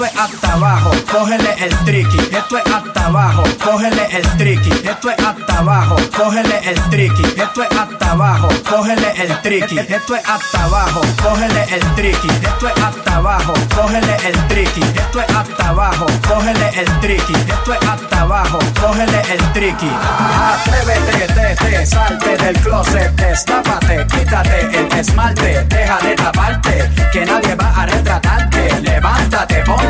esto es hasta abajo, cógele el triqui, esto es hasta abajo, cógele el triqui, esto es hasta abajo, cógele el triqui, esto es hasta abajo, cógele el triqui, esto es hasta abajo, cógele el triqui, esto es hasta abajo, cógele el triqui, esto es hasta abajo, cógele el triqui, esto es hasta abajo, cógele el triqui. Atrévete, te, te, salte del closet, destápate, quítate el esmalte, deja de taparte, que nadie va a retratarte, levántate, ponte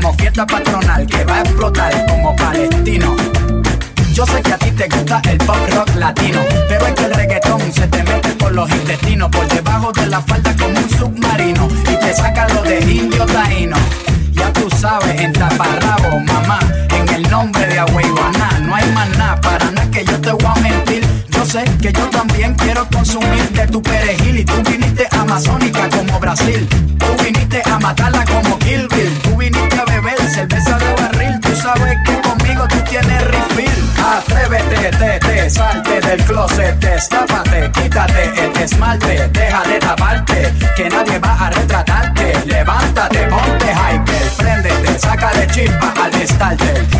como fiesta patronal, que va a explotar como palestino. Yo sé que a ti te gusta el pop rock latino, pero es que el reggaetón se te mete por los intestinos, por debajo de la falda como un submarino y te saca lo de indio taíno. Ya tú sabes, en taparrabo, mamá, en el nombre de Agüeyuaná, no hay más nada, para nada que yo te voy a mentir. Yo sé que yo también quiero consumir de tu perejil y tú viniste amazónica como Brasil. Tú viniste a matarla como Kill Bill. Tú viniste cerveza de barril. Tú sabes que conmigo tú tienes refill. Atrévete, te, te, salte del closet, destápate, quítate el esmalte, deja de taparte, que nadie va a retratarte. Levántate, ponte hyper, préndete, saca de chispa al starter.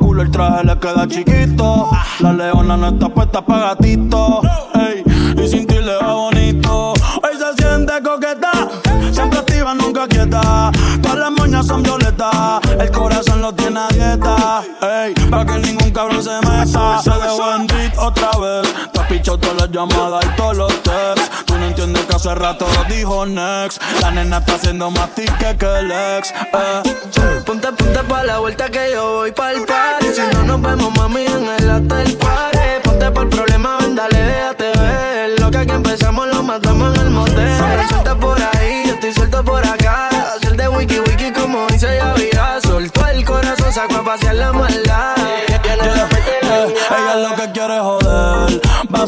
el traje le queda chiquito. La leona no está puesta para gatito. Ey, y sin ti le va bonito. Hoy se siente coqueta, siempre activa, nunca quieta. Todas las moñas son violetas, el corazón lo tiene a dieta. Ey, pa' que ningún cabrón se meta. Se dejó en otra vez. Te has pichado todas las llamadas y todos los texts. Tú no entiendes que hace rato lo dijo next. La nena está haciendo más tique que el ex. Eh.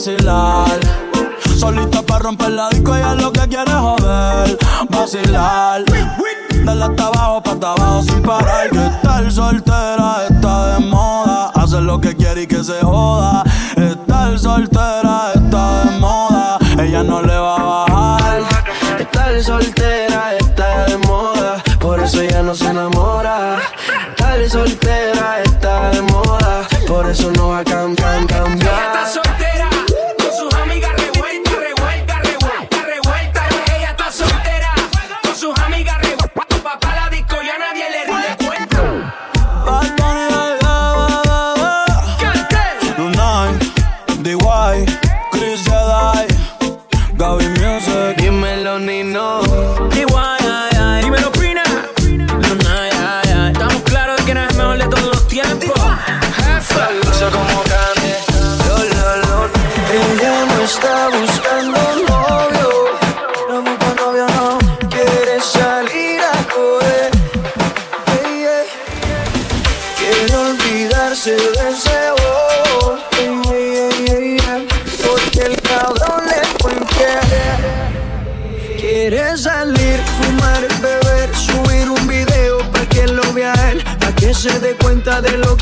vacilar. Solita para romper la disco, ella lo que quiere joder, vacilar. Dale hasta abajo, pa' hasta abajo sin parar. Que estar soltera está de moda. hace lo que quiere y que se joda. Estar soltera está de moda. Ella no le va a bajar. Estar soltera está de moda. Por eso ella no se enamora. Estar soltera está de moda. Por eso no va a cam, cam cambiar.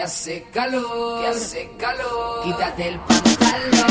que hace calor, que hace calor. Quítate el pantalón.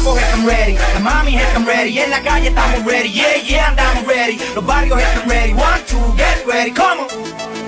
Paco hit them ready, la mami hit them ready, en la calle estamos ready, yeah, yeah, andamos ready, los barrios hit ready, one, two, get ready, come on.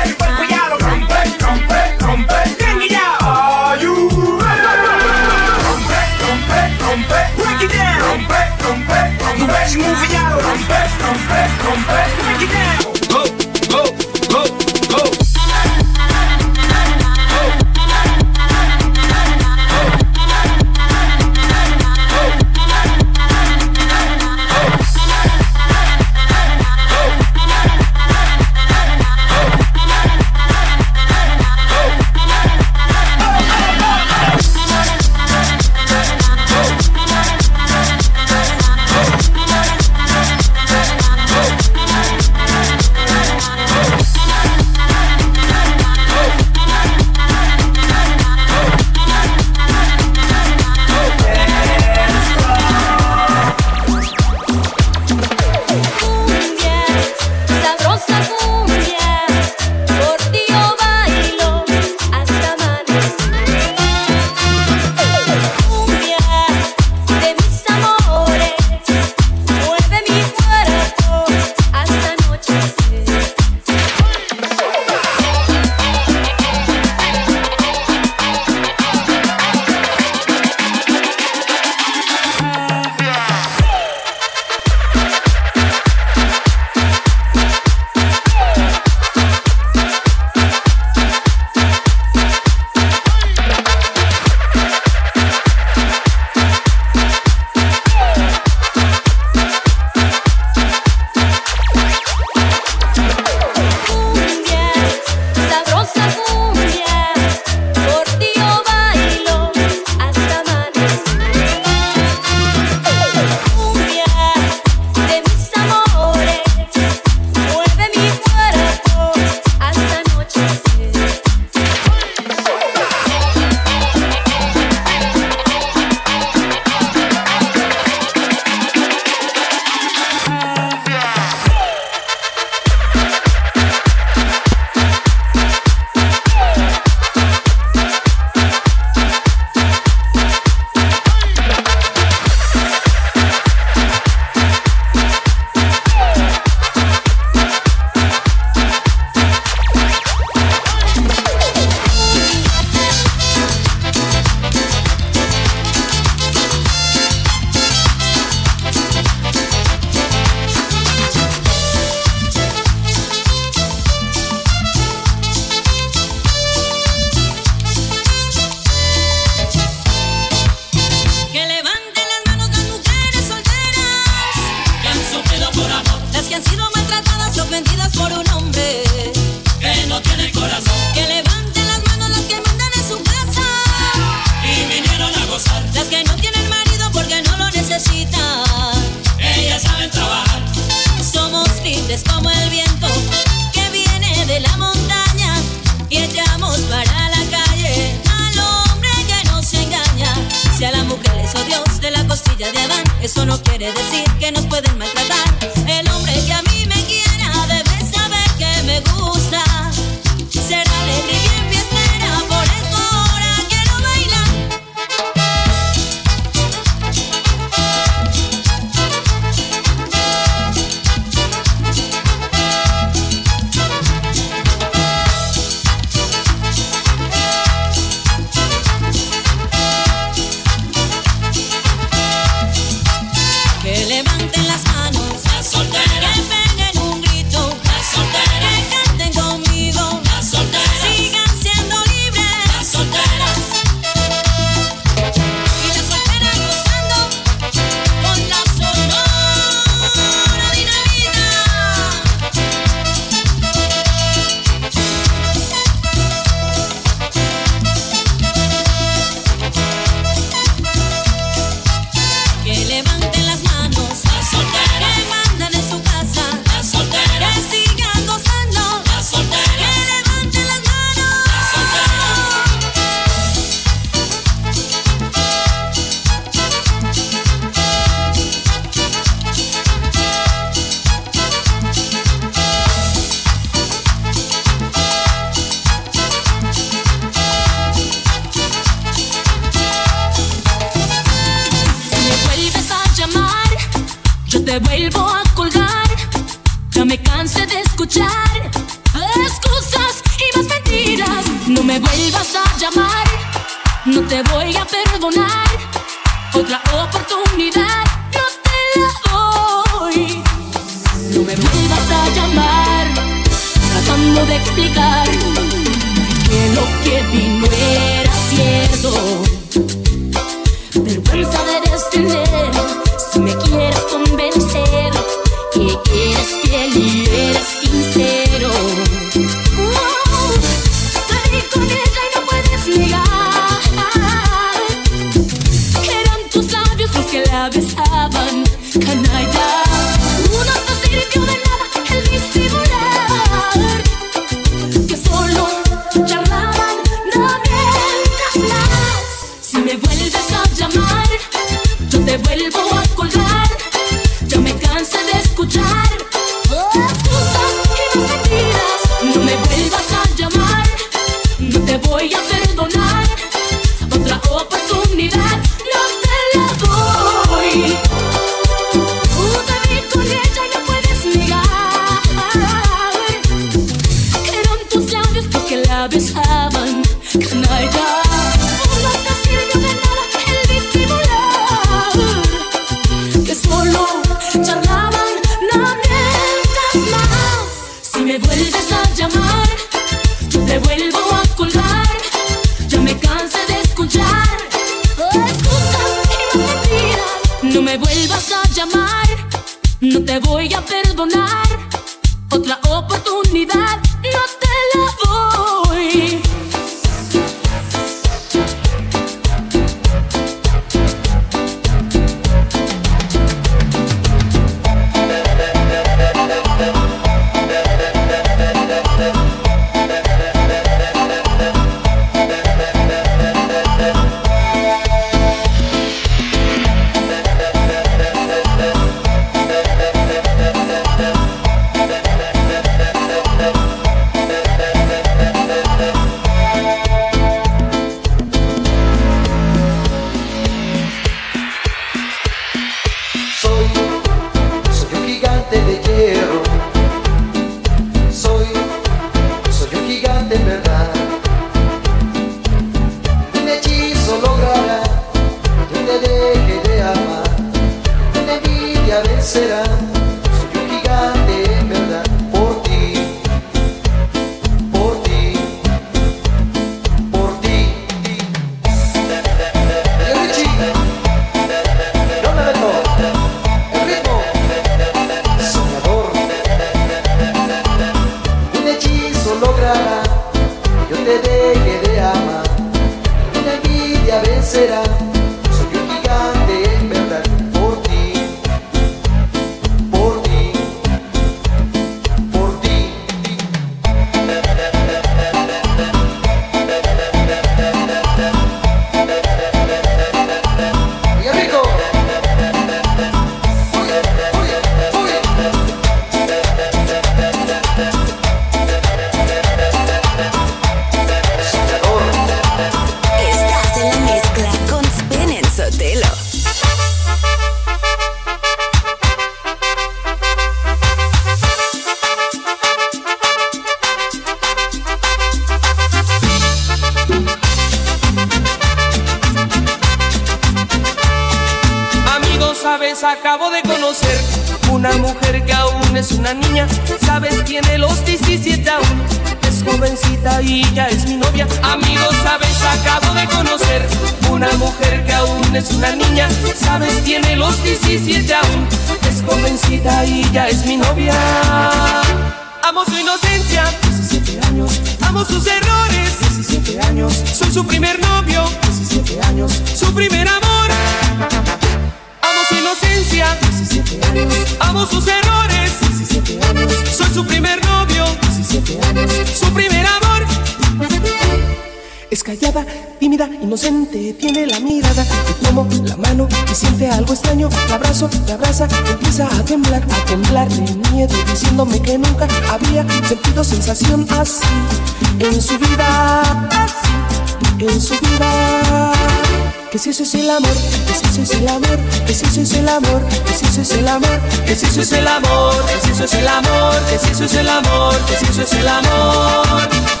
amor, Jesús es el amor, Jesús es el amor, Jesús es el amor, Jesús es el amor, Jesús es el amor.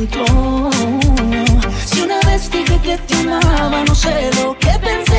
Si una vez dije que te amaba, no sé lo que pensé,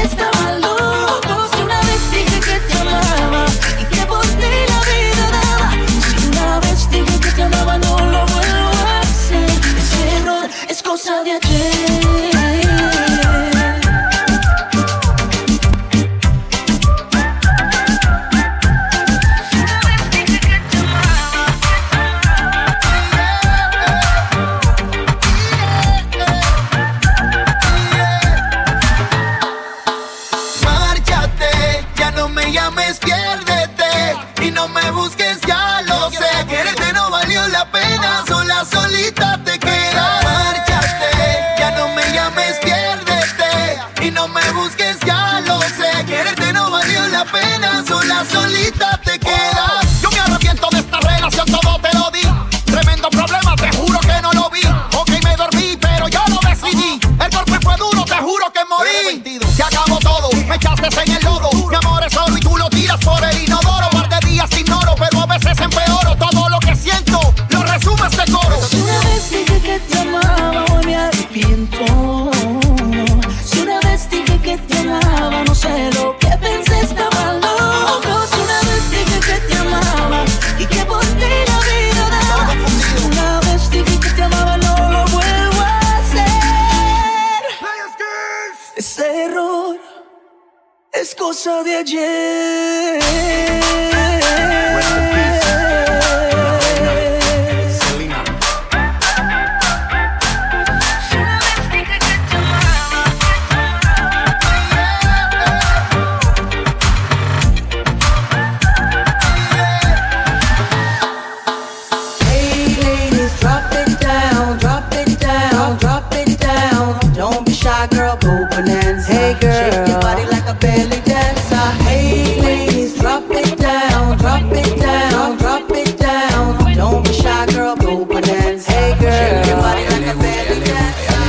go bananas. Hey girl, shake your body like a belly dancer. Hey ladies, drop it down, drop it down, drop it down. Don't be shy, girl, go bananas. Hey girl, shake your body like a belly dancer.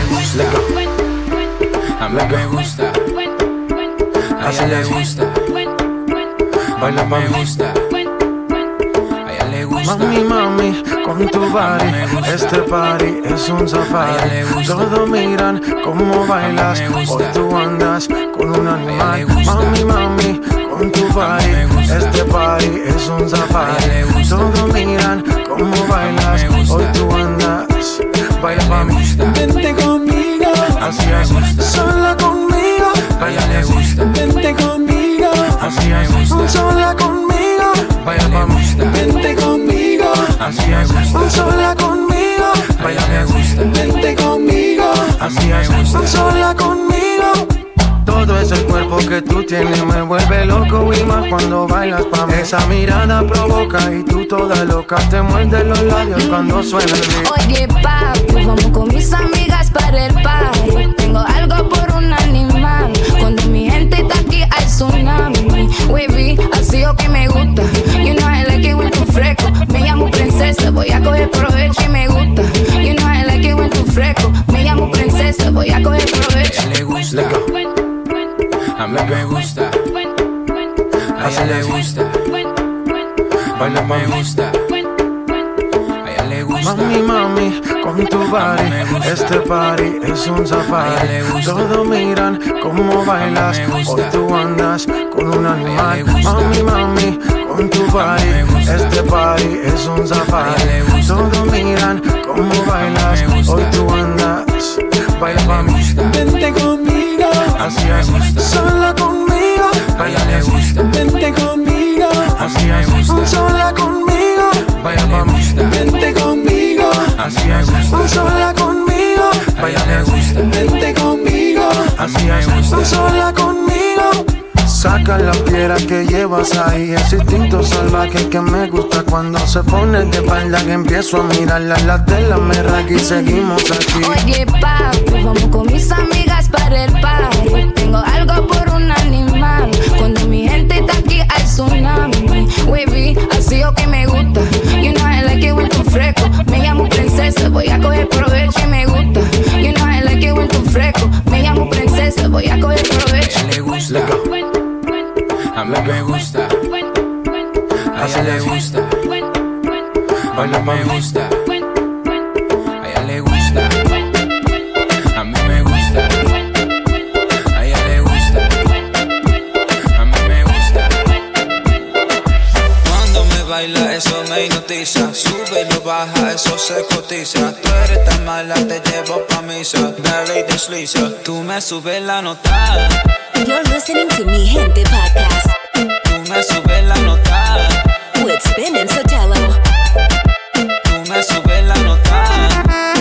A mí me gusta, a ella le gusta, baila me gusta, a ella le gusta. Mami, mami, con tu body, este party es un safari. Todos miran cómo bailas, hoy tú andas con un animal. Mami, mami, con tu body, este party es un safari. Todos miran cómo bailas, hoy tú andas. Baila pa' mí, vente conmigo, así es. Sola conmigo, A ella le gusta, vente conmigo, así gusta, sola conmigo. baila me gusta, Vente conmigo, así me gusta, sola conmigo, baila me gusta, vente conmigo, así me gusta. sola conmigo. Todo ese cuerpo que tú tienes me vuelve loco y más cuando bailas pa' mí. Esa mirada provoca y tú toda loca te muerdes los labios cuando suena el beat. Oye, papi, vamos con mis amigas para el party. Tengo algo por un animal. Cuando mi gente está aquí, hay tsunami. Wavy, así o que me gusta. Voy a coger provecho y me gusta. You know I like it when tú fresco. Me llamo princesa, voy a coger provecho. A ella le gusta, a mí me gusta, a ella le gusta, me a ella le gusta. Mami, mami, con con tu body. Este party es un safari. Todos miran cómo bailas. Hoy tú andas con un animal. Mami, mami, safari. Todos miran cómo bailas. Hoy tú andas. Baila mami. Vente conmigo. Así es. Sola conmigo. Baila le gusta. Vente conmigo. Así es. Sola conmigo. Baila mami. Vente conmigo. Así es. Sola conmigo. Baila le gusta. Vente conmigo. Así es. Sola conmigo. Saca la piedra que llevas ahí, ese instinto salvaje que me gusta cuando se pone de espalda que empiezo a mirarla la tela me y seguimos aquí. Oye papi, vamos con mis amigas para el party. Tengo algo por un animal. Cuando mi gente está aquí hay tsunami. Wavy, así o que me gusta. You know I like it when tú fresco. Me llamo princesa, voy a coger provecho y me gusta. You know I like it when tú fresco. Me llamo princesa, voy a coger provecho. le gusta. A mí me gusta. A ella le gusta. Baila me gusta. A ella le gusta. A mí me gusta. A ella le gusta. A mí me gusta. Cuando me baila eso me hipnotiza Sube y lo baja, eso se cotiza Tú eres tan mala, te llevo pa' misa Dale y desliza, tú me subes la nota You're listening to Mi Gente Podcast. Tú me subes la nota. With Spin and Sotelo. Tú me subes la nota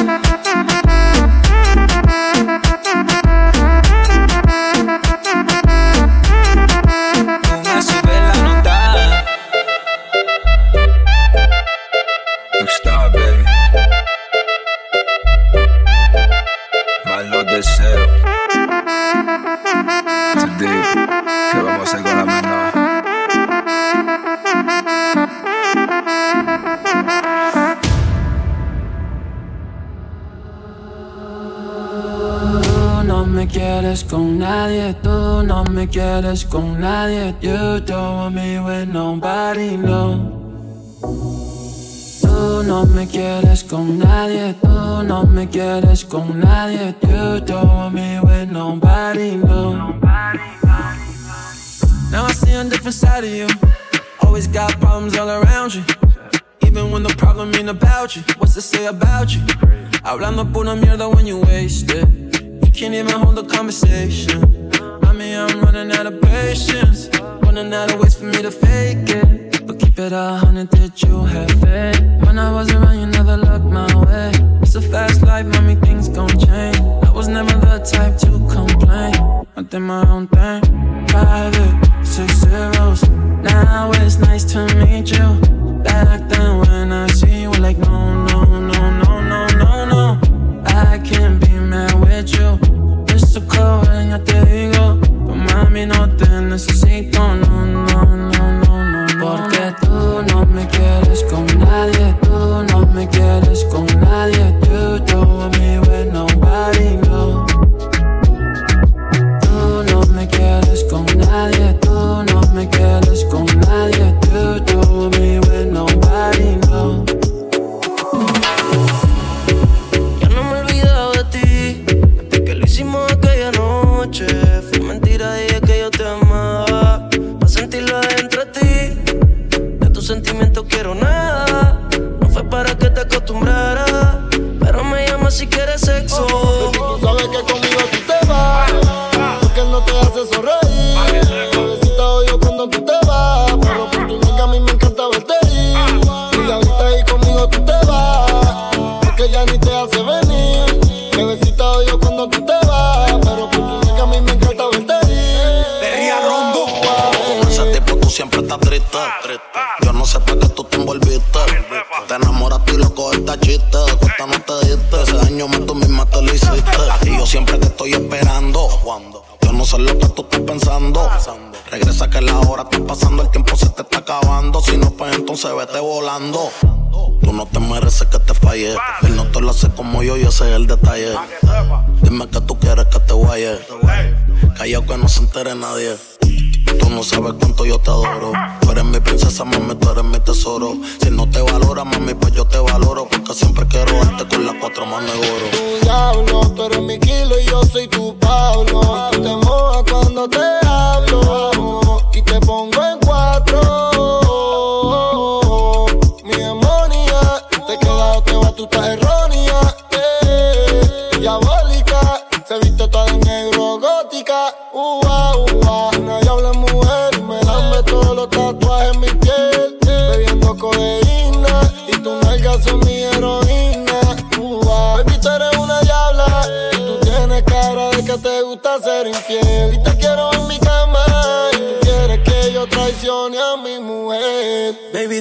quieres con nadie, tú no me quieres con nadie. You don't want me with nobody, no. Tú no me quieres con nadie, tú no me quieres con nadie. You don't want me with nobody, no. Now I see a different side of you. Always got problems all around you. Even when the problem ain't about you, what's to say about you? Hablando pura mierda when you waste it. Can't even hold a conversation. I mean, I'm running out of patience. Running out of ways for me to fake it. But keep it a hundred, did you have faith? When I was around, you never looked my way. It's a fast life, mommy, things gon' change. I was never the type to complain. I did my own thing. Private, six zeros. Now it's nice to meet you. Back then when I see you, like, no, no, no, no, no, no, no. I can't be so cold, ya te digo. Pero mami, no te necesito, no, no, no, no, no. Porque tú no me quieres con nadie, tú no me quieres con nadie. You entere nadie. Tú no sabes cuánto yo te adoro. Tú eres mi princesa, mami, tú eres mi tesoro. Si no te valora, mami, pues yo te valoro. Porque siempre quiero darte con las cuatro manos de oro. Tu diablo, tú eres mi kilo y yo soy tu Pablo. Tú te cuando te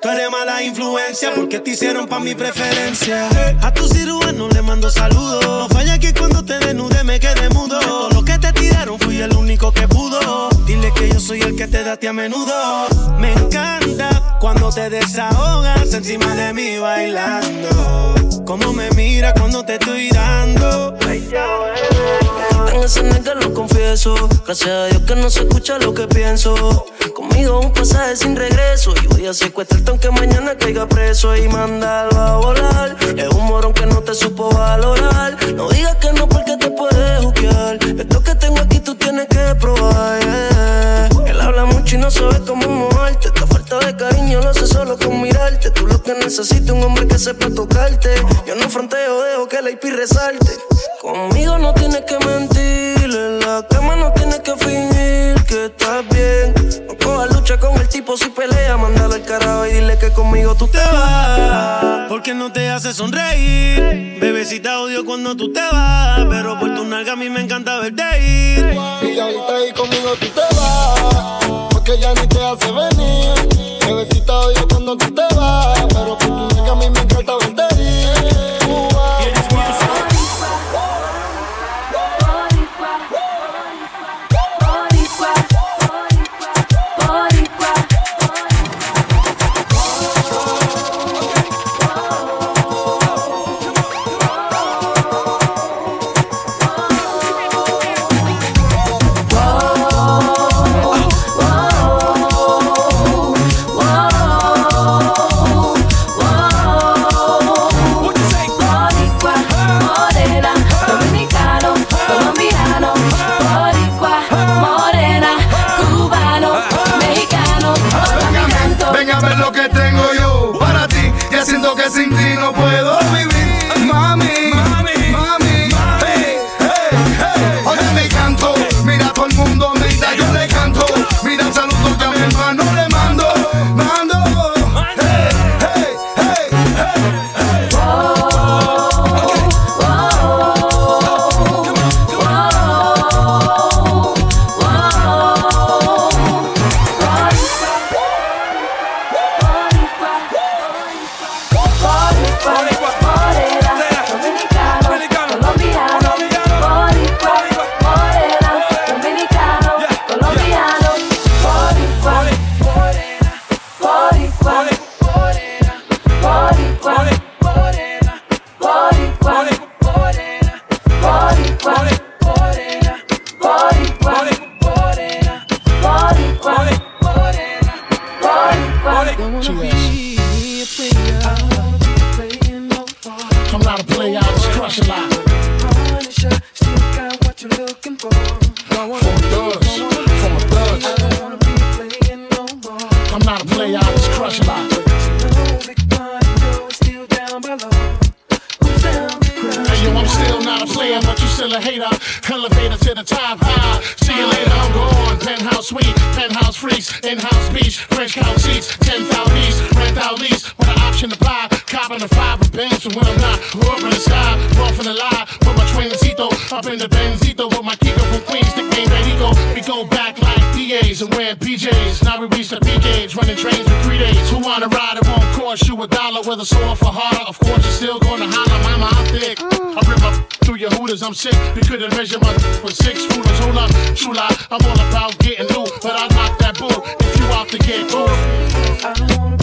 Tú eres mala influencia porque te hicieron pa' mi preferencia. A tu cirujano le mando saludos. No falla que cuando te desnude me quede mudo. Todo lo que te tiraron fui el único que pudo. Que yo soy el que te date a menudo. Me encanta cuando te desahogas encima de mí bailando. Como me mira cuando te estoy dando. En ese nega lo confieso. Gracias a Dios que no se escucha lo que pienso. Conmigo un pasaje sin regreso. Y voy a secuestrarte aunque mañana caiga preso y mandarlo a volar. Es un morón que no te supo valorar. No digas que no porque te puedes juquear. Esto que tengo aquí tú tienes que probar. yeah. Mucho y no sabe cómo moverte. Esta falta de cariño lo hace solo con mirarte. Tú lo que necesitas un hombre que sepa tocarte. Yo no fronteo, dejo que la IP resalte. Conmigo no tienes que mentir. En la cama no tienes que fingir que estás bien. No cojas lucha con el tipo si pelea. Mándalo al carajo y dile que conmigo tú te vas. Porque no te hace sonreír. Bebecita odio cuando tú te vas. Pero por tu nalga a mí me encanta verte ir. Y ahorita ahí conmigo tú te vas, porque ya ni te hace venir. Bebecita odio cuando tú te vas, pero por tu nega a mí me shooters. I'm sick, they couldn't measure my for six footers. Hold up, true lie. I'm all about getting new, but I knock that boo. if you out to get cool.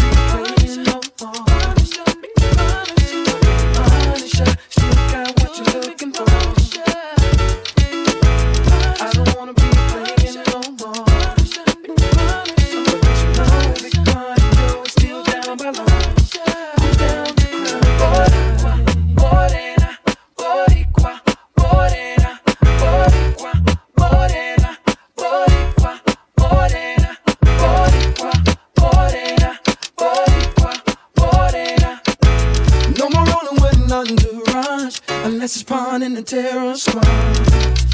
and tear us apart.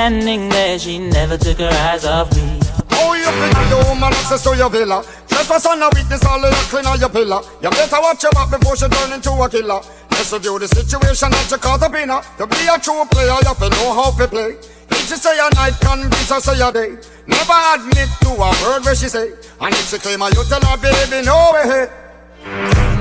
standing there, she never took her eyes off me. Oh, you pretty woman, access to your villa. Trespass on a witness, all the clean on your pillar. You better watch your back before she turn into a killer. Let's review the situation that you caught up in. Uh, her. To be a true player, you have to know how to play. If she say a night, can be, so say a day. Never admit to a word where she say. And if she claim her, you tell her, baby, no way.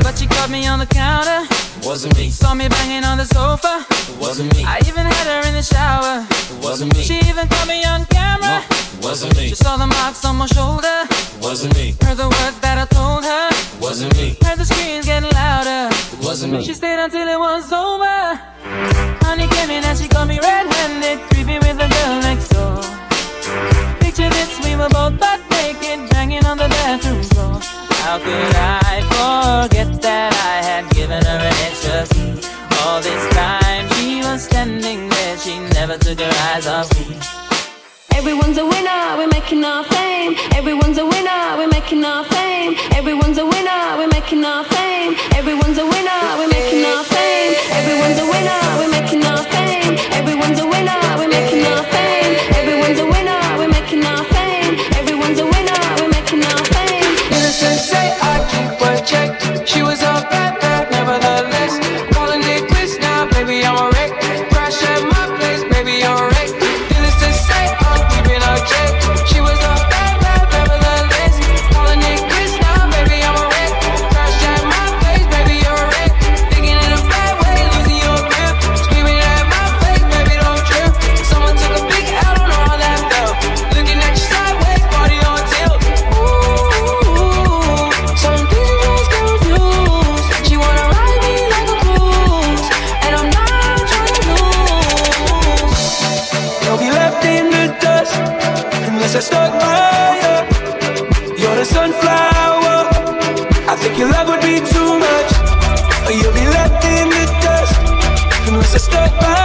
But she caught me on the counter. Wasn't me. Saw me banging on the sofa. Wasn't me. I even had her in the shower. Wasn't me. She even caught me on camera. Wasn't me. She saw the marks on my shoulder. Wasn't me. Heard the words that I told her. Wasn't me. Heard the screams getting louder. Wasn't me. She stayed until it was over. Honey came in and she caught me red-handed, tripping with the girl next door. Picture this, we were both butt naked, banging on the bathroom floor. How could I forget that I had? Was standing there, she never took her eyes off me. Everyone's a winner, we're making our fame. Everyone's a winner, we're making our fame. Everyone's a winner, we're making our fame. Everyone's a winner, we're making our fame. Everyone's a winner, we're making our fame. Everyone's a winner, we're making our fame. Everyone's a winner, we're making our fame. Everyone's a winner, we're making our fame. Innocent say I keep a check. She was unless I stuck by you. You're the sunflower. I think your love would be too much. Or you'll be left in the dust unless I stuck by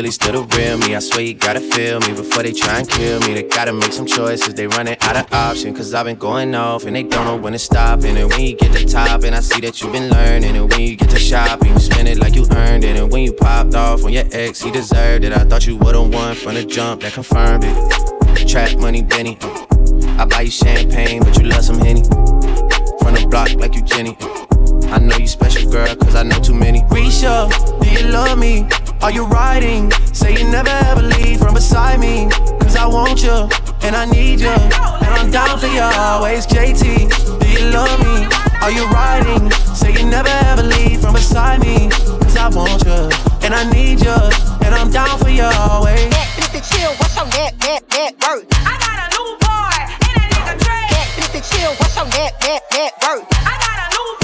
really still the real me. I swear you gotta feel me before they try and kill me. They gotta make some choices, they running out of options. Cause I've been going off and they don't know when to stop. And when you get to top, and I see that you've been learning. And when you get to shopping, you spend it like you earned it. And when you popped off on your ex, he deserved it. I thought you would've won from the jump that confirmed it. Trap money, Benny. I buy you champagne, but you love some Henny. From the block like you Jenny. I know you special, girl, cause I know too many. Risha, do you love me? Are you riding? Say you never ever leave from beside me. Cause I want you, and I need you. And I'm down for you always, JT. Do you love me? Are you riding? Say you never ever leave from beside me. Cause I want you, and I need you. And I'm down for you always. Netflix and chill, what's your net, net, net worth? I got a new boy, and that nigga Trey. Netflix and chill, what's your net, net, net worth? I got a new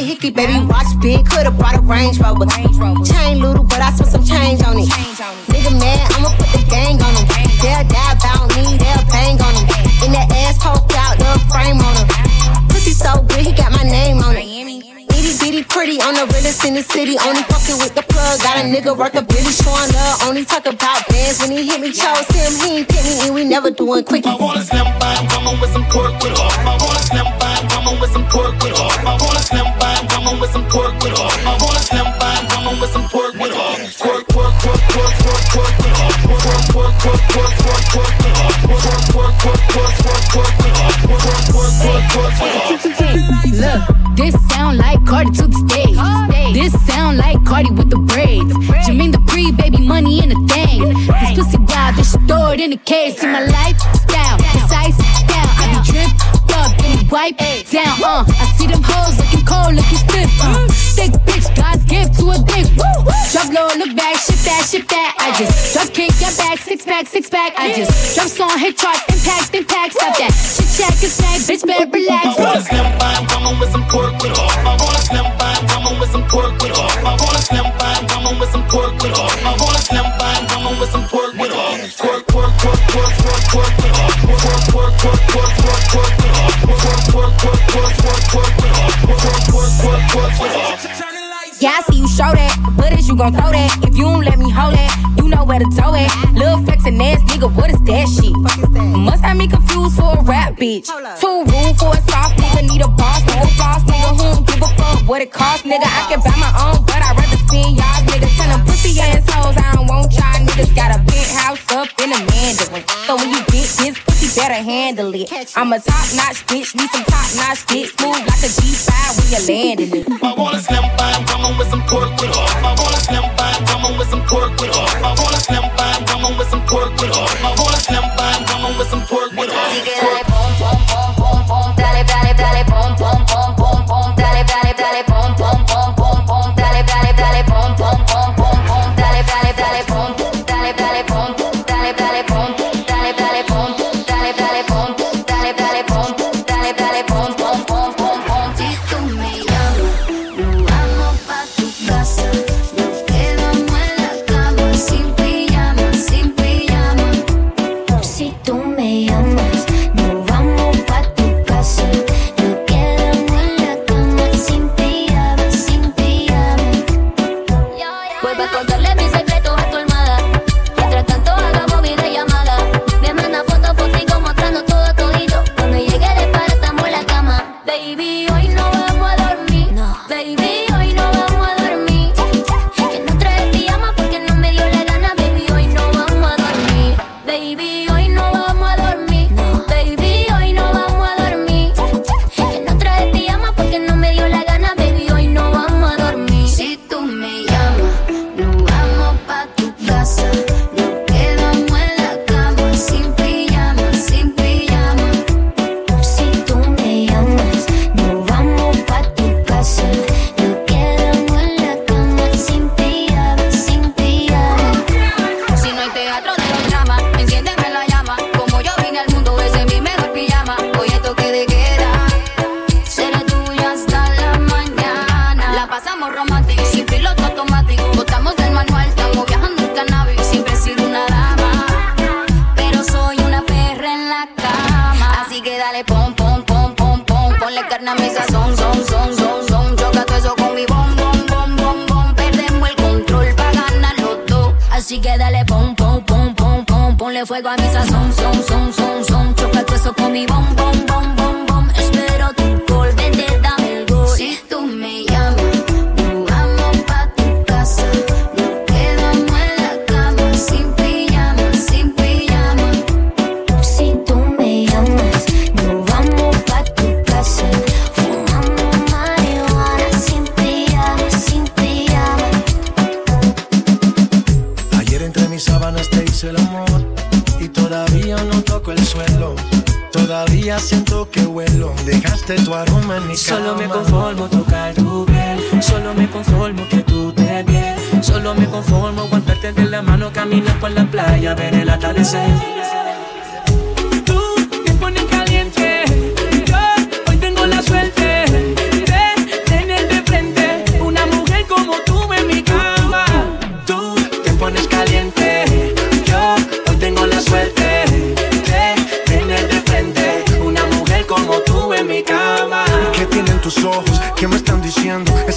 a hickey, baby, watch big, coulda brought a Range Rover. Chain little, but I spent some change on it. Nigga mad, I'ma put the gang on him. They'll die about me, they'll bang on him. In that ass poke out, the frame on him. Pussy so good, he got my name on it. Itty bitty pretty on the realest in the city. Only fucking with the plug. Got a nigga worth a billy showing love. Only talk about bands when he hit me. Chose him, he ain't pick me, and we never doing quickie. I wanna slim by woman with some Cardi with the braids. Jermaine the pre, baby, money in a thing. This pussy wild, bitch, throw it in a case. See my lifestyle, precise down. I be dripped up, then wipe down. Uh, I see them hoes looking cold, looking stiff. Uh, thick bitch, God's gift to a dick. Drop low, look back, shit that, shit that. I just drop kick your back, six pack, six pack. I just drop song, hit charts, impact, impact. Stop that. Shit, check, it's back, bitch, better relax. Step by, woman with some pork. gon' throw that. If you don't let me hold it, you know where to throw it. Lil' flexin' ass nigga, what is that shit? Must have me confused for a rap bitch. Too rude for a soft nigga, need a boss nigga, boss nigga who don't give a fuck what it cost, nigga. I can buy my own, but I'd rather see y'all niggas. Tell them pussy assholes, I don't want y'all niggas. Got a penthouse up in a Mandarin. So when you better handle it. I'm a top notch bitch, need some top notch bitch. Move like a G5 when you're landing it. I want a slim vibe, coming with some pork with off. I want a slim vibe, coming with some pork with off. I want slim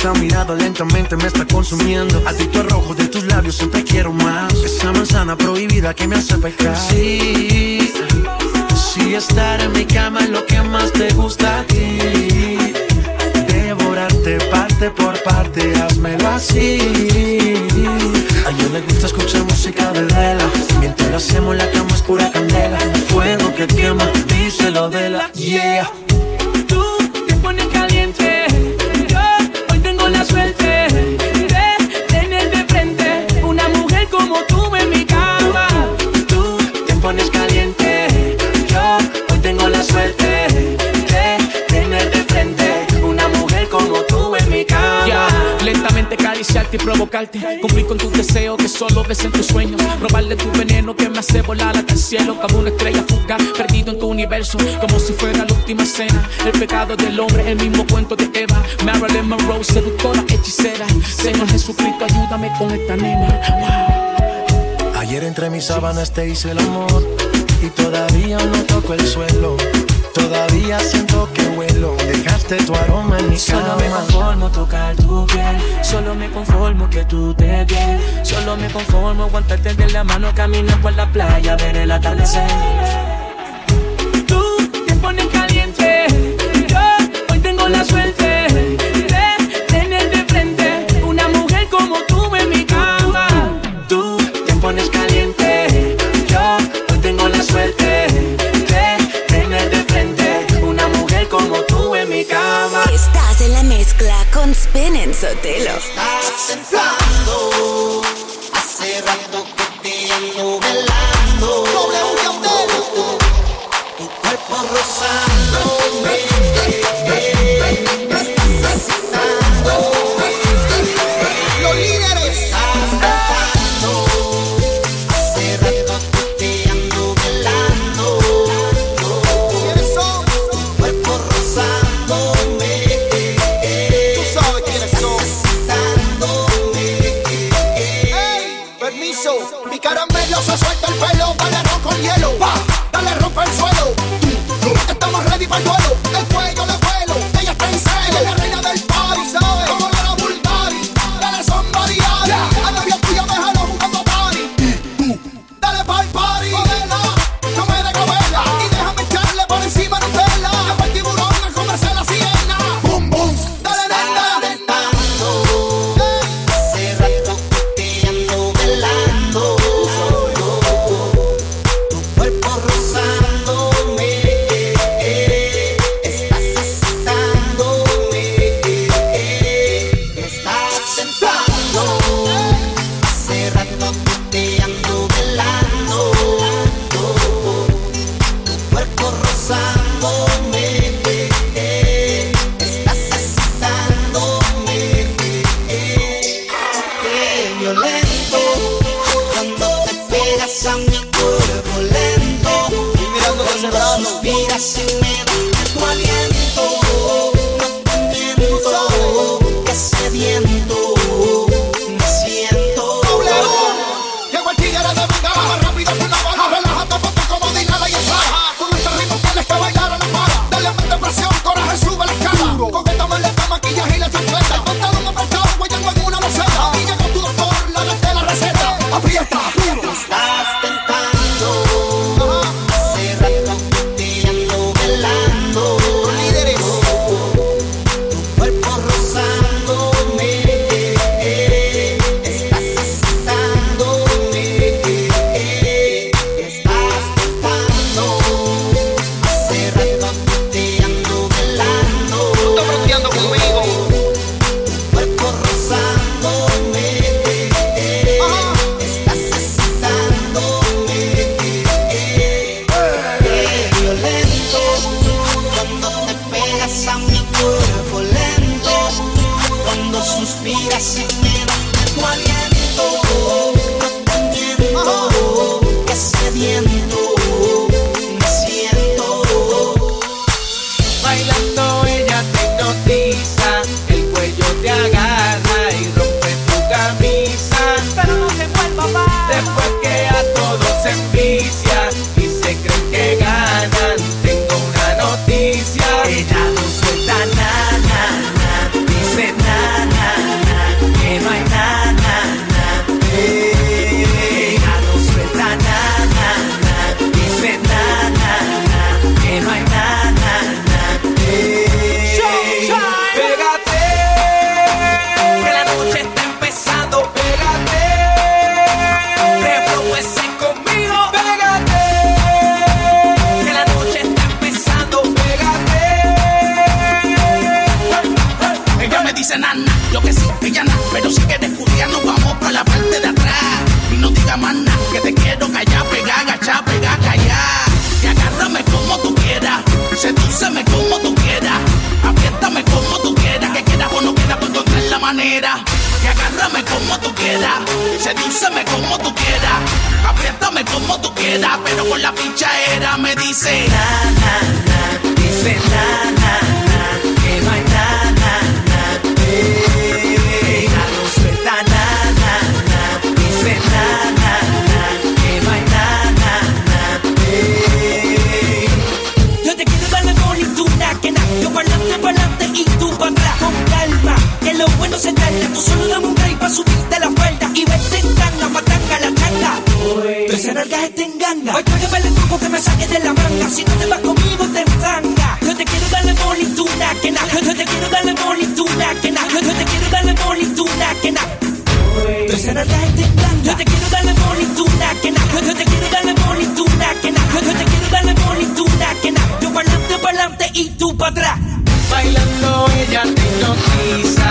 Esa mirada lentamente me está consumiendo. Adicto al rojo de tus labios, siempre quiero más. Esa manzana prohibida que me hace pecar. Sí, sí, estar en mi cama es lo que más te gusta a ti. Devorarte parte por parte, házmelo así. A ella le gusta escuchar música de vela. Mientras lo hacemos, la cama es pura candela. Fuego que quema, díselo de la yeah. Yeah. y provocarte. Cumplir con tus deseos que solo ves en tus sueños. Robarle tu veneno que me hace volar hasta el cielo. Como una estrella fugaz, perdido en tu universo. Como si fuera la última cena. El pecado del hombre, es el mismo cuento de Eva. Marilyn Monroe, seductora, hechicera. Señor Jesucristo, ayúdame con esta nena. Ayer entre mis sábanas te hice el amor. Y todavía no toco el suelo. Todavía siento que huelo, dejaste tu aroma en mi cama. Solo me conformo tocar tu piel, solo me conformo que tú te bien. Solo me conformo aguantarte de la mano, caminar por la playa, ver el atardecer. Tú te pones caliente, yo hoy tengo la suerte. Sotelo. Estás temblando, hace rato que te ando velando. Tu cuerpo rosado. Quieras, sedúceme como tú quieras, apriétame como tú quieras, pero con la era me dice na na na, dice na na na, que no hay na na na, eh, no suelta na na na, dice na na na, que no hay na na na, eh. Yo te quiero dar la bonituna que na, yo pa'lante, pa'lante y tú pa' atrás con calma, que lo bueno se tarda, tú solo dame un break pa' subirte Tú esa nalga está en ganga. Hoy tengo el truco que me saque de la manga. Si no te vas conmigo, te enfanga. Yo te quiero darle bonituna, que na. Yo te quiero darle bonituna, que na. Yo te quiero darle bonituna, que na. Tú esa nalga está en ganga. Yo te quiero darle bonituna, que na. Yo te quiero darle bonituna, que na. Yo te quiero darle bonituna, que na. Yo pa'lante, pa'lante y tú pa' atrás. Bailando ella te hipnotiza,